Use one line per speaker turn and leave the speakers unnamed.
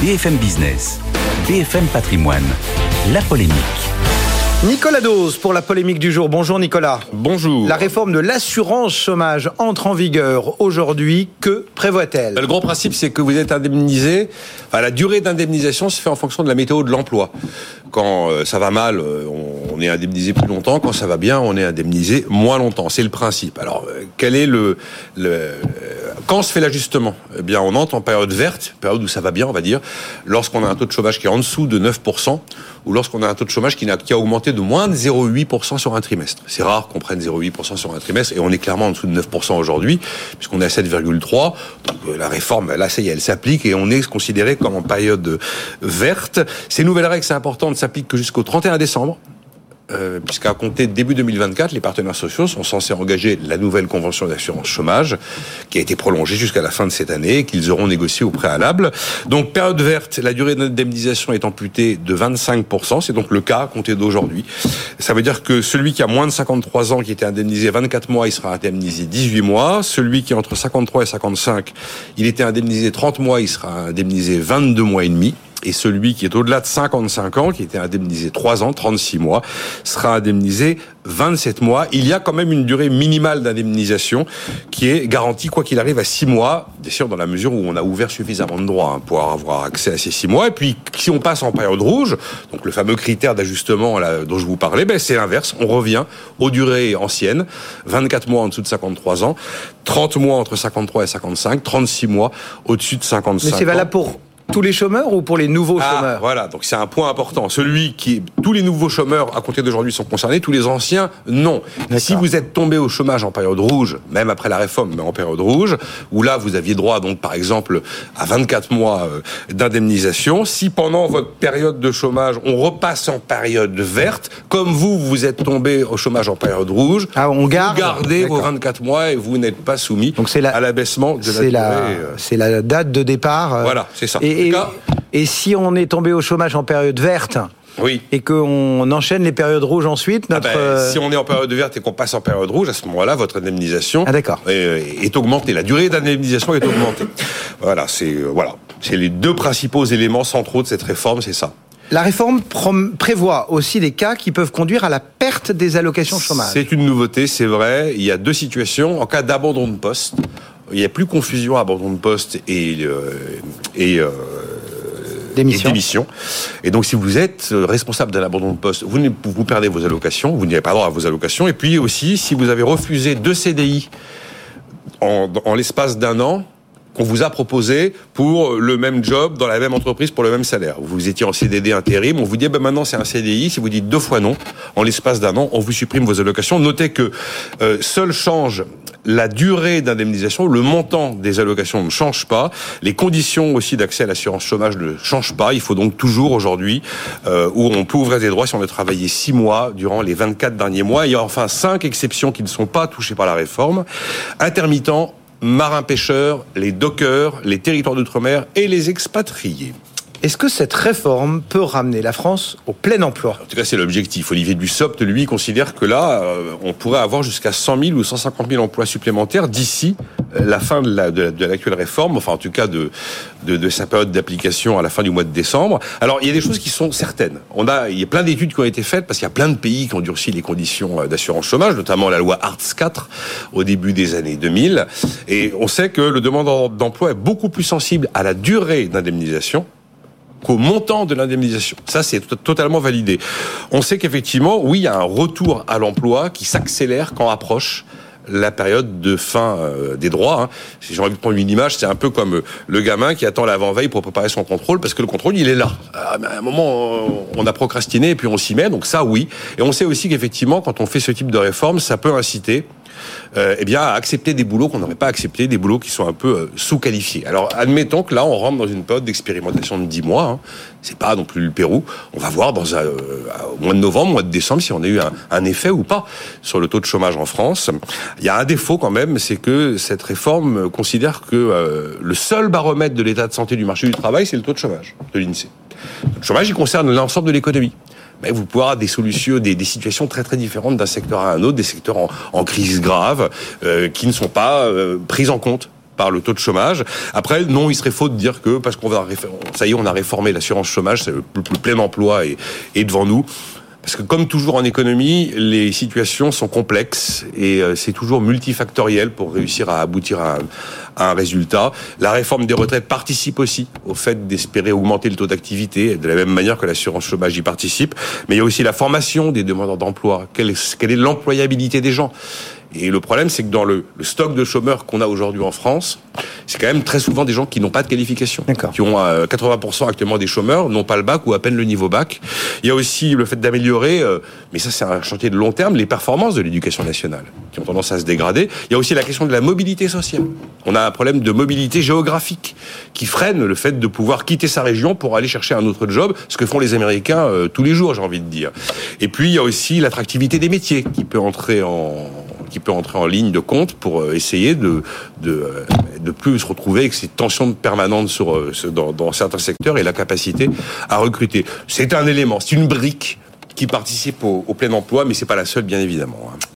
BFM Business, BFM Patrimoine, la polémique.
Nicolas Dose pour la polémique du jour. Bonjour Nicolas.
Bonjour.
La réforme de l'assurance chômage entre en vigueur aujourd'hui. Que prévoit-elle
Le grand principe, c'est que vous êtes indemnisé. Enfin, la durée d'indemnisation se fait en fonction de la météo de l'emploi. Quand euh, ça va mal, euh, on est indemnisé plus longtemps. Quand ça va bien, on est indemnisé moins longtemps. C'est le principe. Alors, euh, quel est le, le quand se fait l'ajustement Eh bien, on entre en période verte, période où ça va bien, on va dire, lorsqu'on a un taux de chômage qui est en dessous de 9%, ou lorsqu'on a un taux de chômage qui a, augmenté de moins de 0,8% sur un trimestre. C'est rare qu'on prenne 0,8% sur un trimestre, et on est clairement en dessous de 9% aujourd'hui, puisqu'on est à 7,3%. Donc la réforme, là, ça y est, elle s'applique, et on est considéré comme en période verte. Ces nouvelles règles, c'est important, ne s'appliquent que jusqu'au 31 décembre. Euh, puisqu'à compter début 2024, les partenaires sociaux sont censés engager la nouvelle convention d'assurance chômage, qui a été prolongée jusqu'à la fin de cette année, qu'ils auront négocié au préalable. Donc, période verte, la durée d'indemnisation est amputée de 25%, c'est donc le cas à compter d'aujourd'hui. Ça veut dire que celui qui a moins de 53 ans, qui était indemnisé 24 mois, il sera indemnisé 18 mois. Celui qui est entre 53 et 55, il était indemnisé 30 mois, il sera indemnisé 22 mois et demi. Et celui qui est au-delà de 55 ans, qui était indemnisé 3 ans, 36 mois, sera indemnisé 27 mois. Il y a quand même une durée minimale d'indemnisation qui est garantie, quoi qu'il arrive, à 6 mois, bien sûr dans la mesure où on a ouvert suffisamment de droits hein, pour avoir accès à ces 6 mois. Et puis, si on passe en période rouge, donc le fameux critère d'ajustement dont je vous parlais, ben, c'est l'inverse. On revient aux durées anciennes, 24 mois en dessous de 53 ans, 30 mois entre 53 et 55, 36 mois au-dessus de 55
Mais c'est valable pour tous les chômeurs ou pour les nouveaux
ah,
chômeurs
Voilà, donc c'est un point important. Celui qui, tous les nouveaux chômeurs à compter d'aujourd'hui sont concernés, tous les anciens non. Si vous êtes tombé au chômage en période rouge, même après la réforme, mais en période rouge, où là vous aviez droit donc par exemple à 24 mois euh, d'indemnisation, si pendant votre période de chômage on repasse en période verte, comme vous vous êtes tombé au chômage en période rouge,
ah, on garde,
vous gardez vos 24 mois et vous n'êtes pas soumis donc la, à l'abaissement de la
durée. Euh. C'est la date de départ.
Euh, voilà, c'est ça.
Et, et, si on est tombé au chômage en période verte,
oui.
Et qu'on enchaîne les périodes rouges ensuite.
Ah ben, euh, si on est en période verte et qu'on passe en période rouge, à ce moment-là, votre indemnisation
ah,
est, est, augmentée. La durée d'indemnisation est augmentée. voilà, c'est euh, voilà, c'est les deux principaux éléments centraux de cette réforme, c'est ça.
La réforme prévoit aussi des cas qui peuvent conduire à la perte des allocations chômage.
C'est une nouveauté, c'est vrai. Il y a deux situations. En cas d'abandon de poste, il n'y a plus confusion abandon de poste et, euh, et euh,
démission.
Et donc, si vous êtes euh, responsable d'un abandon de poste, vous, vous perdez vos allocations, vous n'avez pas droit à vos allocations. Et puis aussi, si vous avez refusé deux CDI en, en l'espace d'un an, qu'on vous a proposé pour le même job dans la même entreprise pour le même salaire. Vous étiez en CDD intérim, on vous dit ben maintenant c'est un CDI. Si vous dites deux fois non, en l'espace d'un an, on vous supprime vos allocations. Notez que euh, seul change la durée d'indemnisation, le montant des allocations ne change pas, les conditions aussi d'accès à l'assurance chômage ne changent pas. Il faut donc toujours aujourd'hui euh, où on peut ouvrir des droits si on a travaillé six mois durant les 24 derniers mois. Il y a enfin cinq exceptions qui ne sont pas touchées par la réforme. Intermittents, marins-pêcheurs, les dockers, les territoires d'outre-mer et les expatriés.
Est-ce que cette réforme peut ramener la France au plein emploi?
En tout cas, c'est l'objectif. Olivier Dussopt, lui, considère que là, euh, on pourrait avoir jusqu'à 100 000 ou 150 000 emplois supplémentaires d'ici euh, la fin de, l'actuelle réforme, enfin en tout cas de, sa période d'application à la fin du mois de décembre. Alors, il y a des choses qui sont certaines. On a, il y a plein d'études qui ont été faites parce qu'il y a plein de pays qui ont durci les conditions euh, d'assurance chômage, notamment la loi Arts 4 au début des années 2000. Et on sait que le demandeur d'emploi est beaucoup plus sensible à la durée d'indemnisation qu'au montant de l'indemnisation. Ça, c'est totalement validé. On sait qu'effectivement, oui, il y a un retour à l'emploi qui s'accélère quand approche la période de fin euh, des droits. Hein. Si j'ai envie de prendre une image, c'est un peu comme euh, le gamin qui attend l'avant-veille pour préparer son contrôle, parce que le contrôle, il est là. Ah, à un moment, on a procrastiné et puis on s'y met, donc ça, oui. Et on sait aussi qu'effectivement, quand on fait ce type de réforme, ça peut inciter euh, eh bien, accepter des boulots qu'on n'aurait pas acceptés, des boulots qui sont un peu euh, sous-qualifiés. Alors, admettons que là, on rentre dans une période d'expérimentation de 10 mois. Hein. C'est pas non plus le Pérou. On va voir dans un, euh, au mois de novembre, mois de décembre, si on a eu un, un, effet ou pas sur le taux de chômage en France. Il y a un défaut quand même, c'est que cette réforme considère que le seul baromètre de l'état de santé du marché du travail, c'est le taux de chômage de l'INSEE. Le chômage, il concerne l'ensemble de l'économie mais vous pouvez avoir des solutions, des, des, situations très très différentes d'un secteur à un autre, des secteurs en, en crise grave, euh, qui ne sont pas euh, prises en compte par le taux de chômage. Après, non, il serait faux de dire que parce qu'on va ça y est, on a réformé l'assurance chômage, le, plein emploi est, est devant nous. Parce que comme toujours en économie, les situations sont complexes et euh, c'est toujours multifactoriel pour réussir à aboutir à un, résultat. La réforme des retraites participe aussi au fait d'espérer augmenter le taux d'activité, de la même manière que l'assurance chômage y participe. Mais il y a aussi la formation des demandeurs d'emploi. Quelle est l'employabilité des gens? Et le problème, c'est que dans le, stock de chômeurs qu'on a aujourd'hui en France, c'est quand même très souvent des gens qui n'ont pas de qualification, qui ont 80% euh, actuellement des chômeurs n'ont pas le bac ou à peine le niveau bac. Il y a aussi le fait d'améliorer, euh, mais ça c'est un chantier de long terme, les performances de l'éducation nationale, qui ont tendance à se dégrader. Il y a aussi la question de la mobilité sociale. On a un problème de mobilité géographique qui freine le fait de pouvoir quitter sa région pour aller chercher un autre job, ce que font les Américains euh, tous les jours, j'ai envie de dire. Et puis il y a aussi l'attractivité des métiers qui peut entrer en qui peut entrer en ligne de compte pour euh, essayer de de, euh, plus se retrouver avec ces tensions permanentes euh, dans, dans certains secteurs et la capacité à recruter. C'est un élément, c'est une brique qui participe au, plein emploi, mais c'est pas la seule, bien évidemment. Hein.